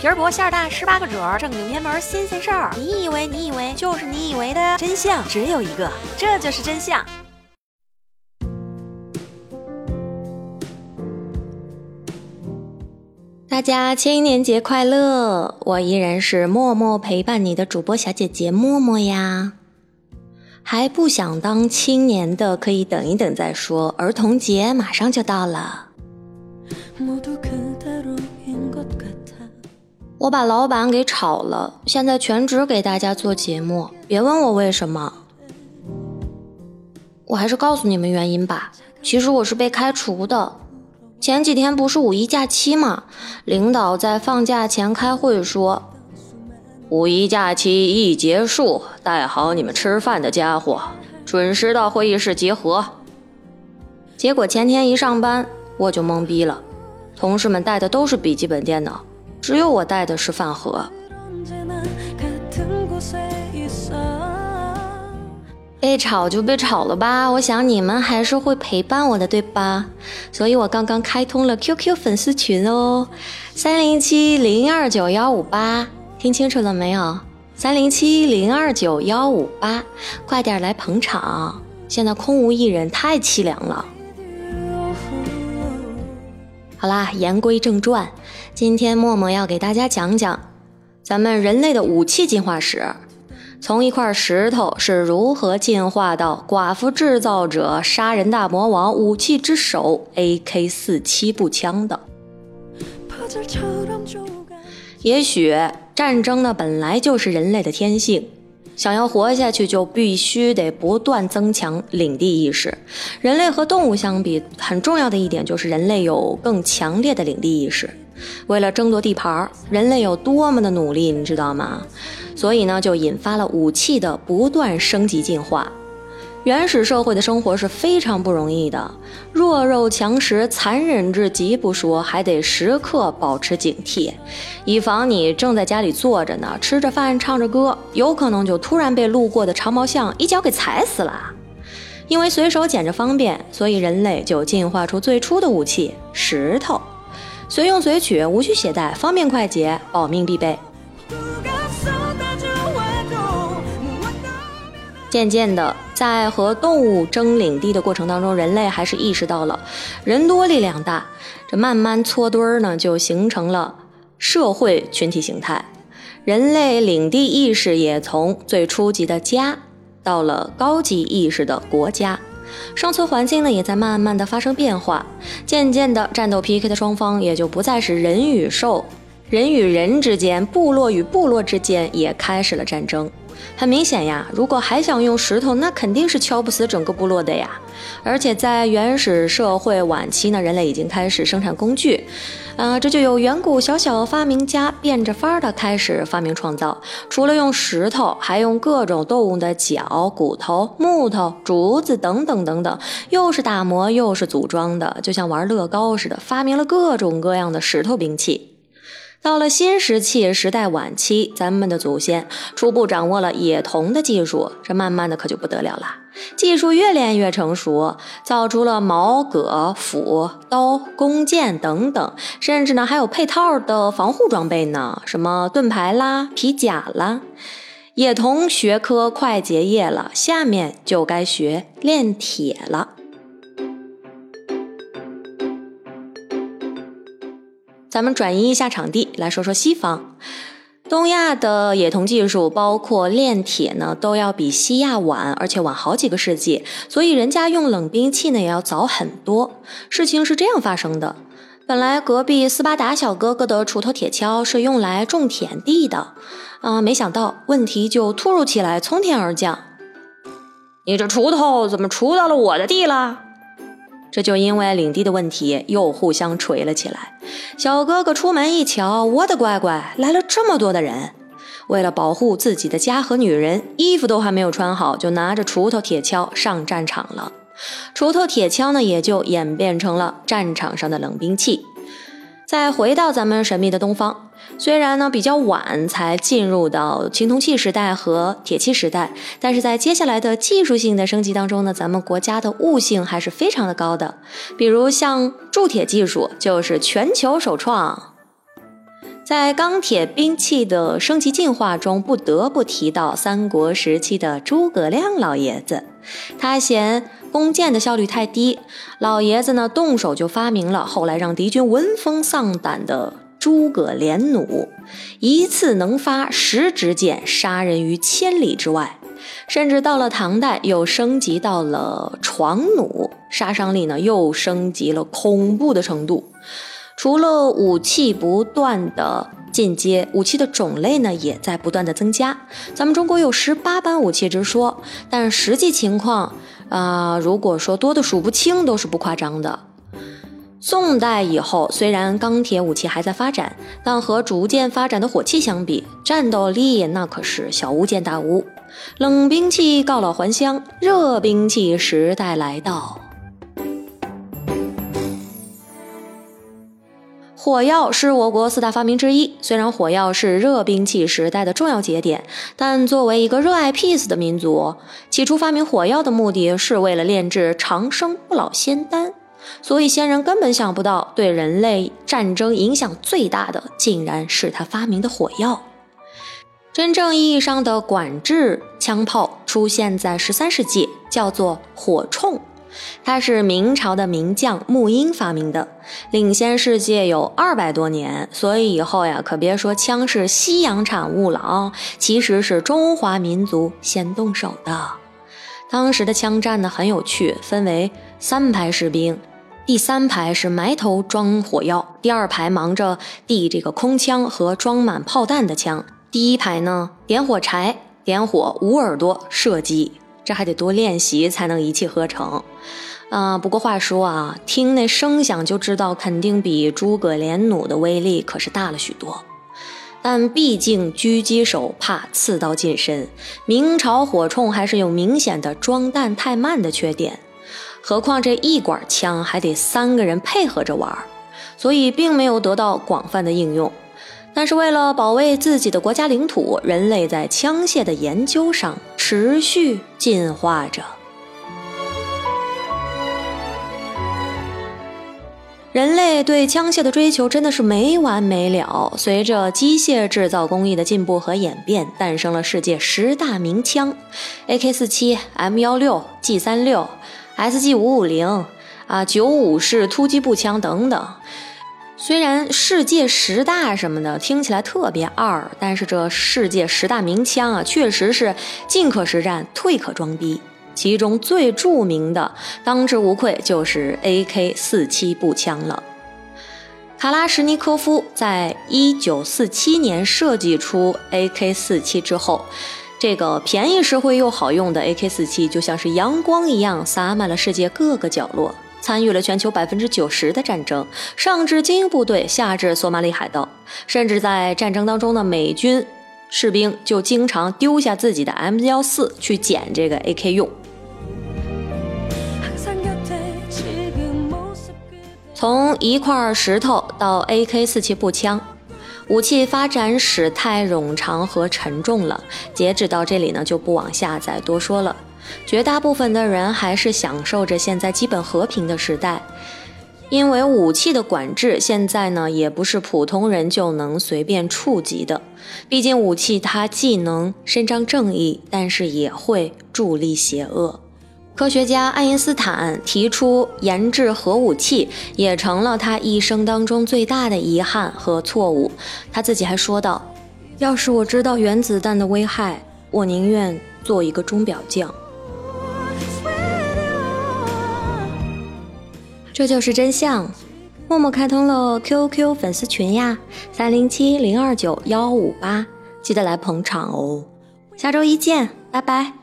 皮儿薄馅儿大，十八个褶儿，正经偏门新鲜事儿。你以为你以为就是你以为的真相只有一个，这就是真相。大家青年节快乐！我依然是默默陪伴你的主播小姐姐默默呀。还不想当青年的，可以等一等再说。儿童节马上就到了。我把老板给炒了，现在全职给大家做节目。别问我为什么，我还是告诉你们原因吧。其实我是被开除的。前几天不是五一假期吗？领导在放假前开会说，五一假期一结束，带好你们吃饭的家伙，准时到会议室集合。结果前天一上班，我就懵逼了，同事们带的都是笔记本电脑。只有我带的是饭盒，被炒就被炒了吧。我想你们还是会陪伴我的，对吧？所以我刚刚开通了 QQ 粉丝群哦，三零七零二九幺五八，听清楚了没有？三零七零二九幺五八，快点来捧场！现在空无一人，太凄凉了。好啦，言归正传。今天默默要给大家讲讲咱们人类的武器进化史，从一块石头是如何进化到寡妇制造者、杀人大魔王、武器之首 AK 四七步枪的。也许战争呢本来就是人类的天性，想要活下去就必须得不断增强领地意识。人类和动物相比，很重要的一点就是人类有更强烈的领地意识。为了争夺地盘，人类有多么的努力，你知道吗？所以呢，就引发了武器的不断升级进化。原始社会的生活是非常不容易的，弱肉强食，残忍至极不说，还得时刻保持警惕，以防你正在家里坐着呢，吃着饭，唱着歌，有可能就突然被路过的长毛象一脚给踩死了。因为随手捡着方便，所以人类就进化出最初的武器——石头。随用随取，无需携带，方便快捷，保命必备。渐渐的，在和动物争领地的过程当中，人类还是意识到了人多力量大，这慢慢搓堆儿呢，就形成了社会群体形态。人类领地意识也从最初级的家，到了高级意识的国家。生存环境呢，也在慢慢的发生变化。渐渐的，战斗 PK 的双方也就不再是人与兽，人与人之间，部落与部落之间也开始了战争。很明显呀，如果还想用石头，那肯定是敲不死整个部落的呀。而且在原始社会晚期呢，人类已经开始生产工具，啊，这就有远古小小发明家变着法儿的开始发明创造。除了用石头，还用各种动物的脚、骨头、木头、竹子等等等等，又是打磨又是组装的，就像玩乐高似的，发明了各种各样的石头兵器。到了新石器时代晚期，咱们的祖先初步掌握了冶铜的技术，这慢慢的可就不得了了。技术越练越成熟，造出了矛、戈、斧、刀、弓箭等等，甚至呢还有配套的防护装备呢，什么盾牌啦、皮甲啦。冶铜学科快结业了，下面就该学炼铁了。咱们转移一下场地，来说说西方。东亚的冶铜技术，包括炼铁呢，都要比西亚晚，而且晚好几个世纪。所以人家用冷兵器呢，也要早很多。事情是这样发生的：本来隔壁斯巴达小哥哥的锄头铁锹是用来种田地的，啊，没想到问题就突如其来，从天而降。你这锄头怎么锄到了我的地了？这就因为领地的问题，又互相锤了起来。小哥哥出门一瞧，我的乖乖，来了这么多的人！为了保护自己的家和女人，衣服都还没有穿好，就拿着锄头、铁锹上战场了。锄头、铁锹呢，也就演变成了战场上的冷兵器。再回到咱们神秘的东方。虽然呢比较晚才进入到青铜器时代和铁器时代，但是在接下来的技术性的升级当中呢，咱们国家的悟性还是非常的高的。比如像铸铁技术就是全球首创。在钢铁兵器的升级进化中，不得不提到三国时期的诸葛亮老爷子。他嫌弓箭的效率太低，老爷子呢动手就发明了后来让敌军闻风丧胆的诸葛连弩，一次能发十支箭，杀人于千里之外。甚至到了唐代，又升级到了床弩，杀伤力呢又升级了恐怖的程度。除了武器不断的进阶，武器的种类呢也在不断的增加。咱们中国有十八般武器之说，但实际情况啊，如果说多的数不清，都是不夸张的。宋代以后，虽然钢铁武器还在发展，但和逐渐发展的火器相比，战斗力那可是小巫见大巫。冷兵器告老还乡，热兵器时代来到。火药是我国四大发明之一。虽然火药是热兵器时代的重要节点，但作为一个热爱 peace 的民族，起初发明火药的目的是为了炼制长生不老仙丹。所以先人根本想不到，对人类战争影响最大的，竟然是他发明的火药。真正意义上的管制枪炮出现在十三世纪，叫做火铳。它是明朝的名将穆英发明的，领先世界有二百多年。所以以后呀，可别说枪是西洋产物了啊，其实是中华民族先动手的。当时的枪战呢很有趣，分为三排士兵，第三排是埋头装火药，第二排忙着递这个空枪和装满炮弹的枪，第一排呢点火柴、点火捂耳朵射击。这还得多练习才能一气呵成，啊！不过话说啊，听那声响就知道，肯定比诸葛连弩的威力可是大了许多。但毕竟狙击手怕刺刀近身，明朝火铳还是有明显的装弹太慢的缺点。何况这一管枪还得三个人配合着玩，所以并没有得到广泛的应用。但是为了保卫自己的国家领土，人类在枪械的研究上持续进化着。人类对枪械的追求真的是没完没了。随着机械制造工艺的进步和演变，诞生了世界十大名枪：A.K. 四七、M 幺六、G 三六 SG550、啊955式突击步枪等等。虽然世界十大什么的听起来特别二，但是这世界十大名枪啊，确实是进可实战，退可装逼。其中最著名的，当之无愧就是 AK-47 步枪了。卡拉什尼科夫在一九四七年设计出 AK-47 之后，这个便宜实惠又好用的 AK-47 就像是阳光一样，洒满了世界各个角落。参与了全球百分之九十的战争，上至精英部队，下至索马里海盗，甚至在战争当中的美军士兵就经常丢下自己的 M 幺四去捡这个 AK 用。从一块石头到 AK 四七步枪，武器发展史太冗长和沉重了。截止到这里呢，就不往下再多说了。绝大部分的人还是享受着现在基本和平的时代，因为武器的管制现在呢也不是普通人就能随便触及的。毕竟武器它既能伸张正义，但是也会助力邪恶。科学家爱因斯坦提出研制核武器，也成了他一生当中最大的遗憾和错误。他自己还说道：“要是我知道原子弹的危害，我宁愿做一个钟表匠。”这就是真相。默默开通了 QQ 粉丝群呀，三零七零二九幺五八，记得来捧场哦。下周一见，拜拜。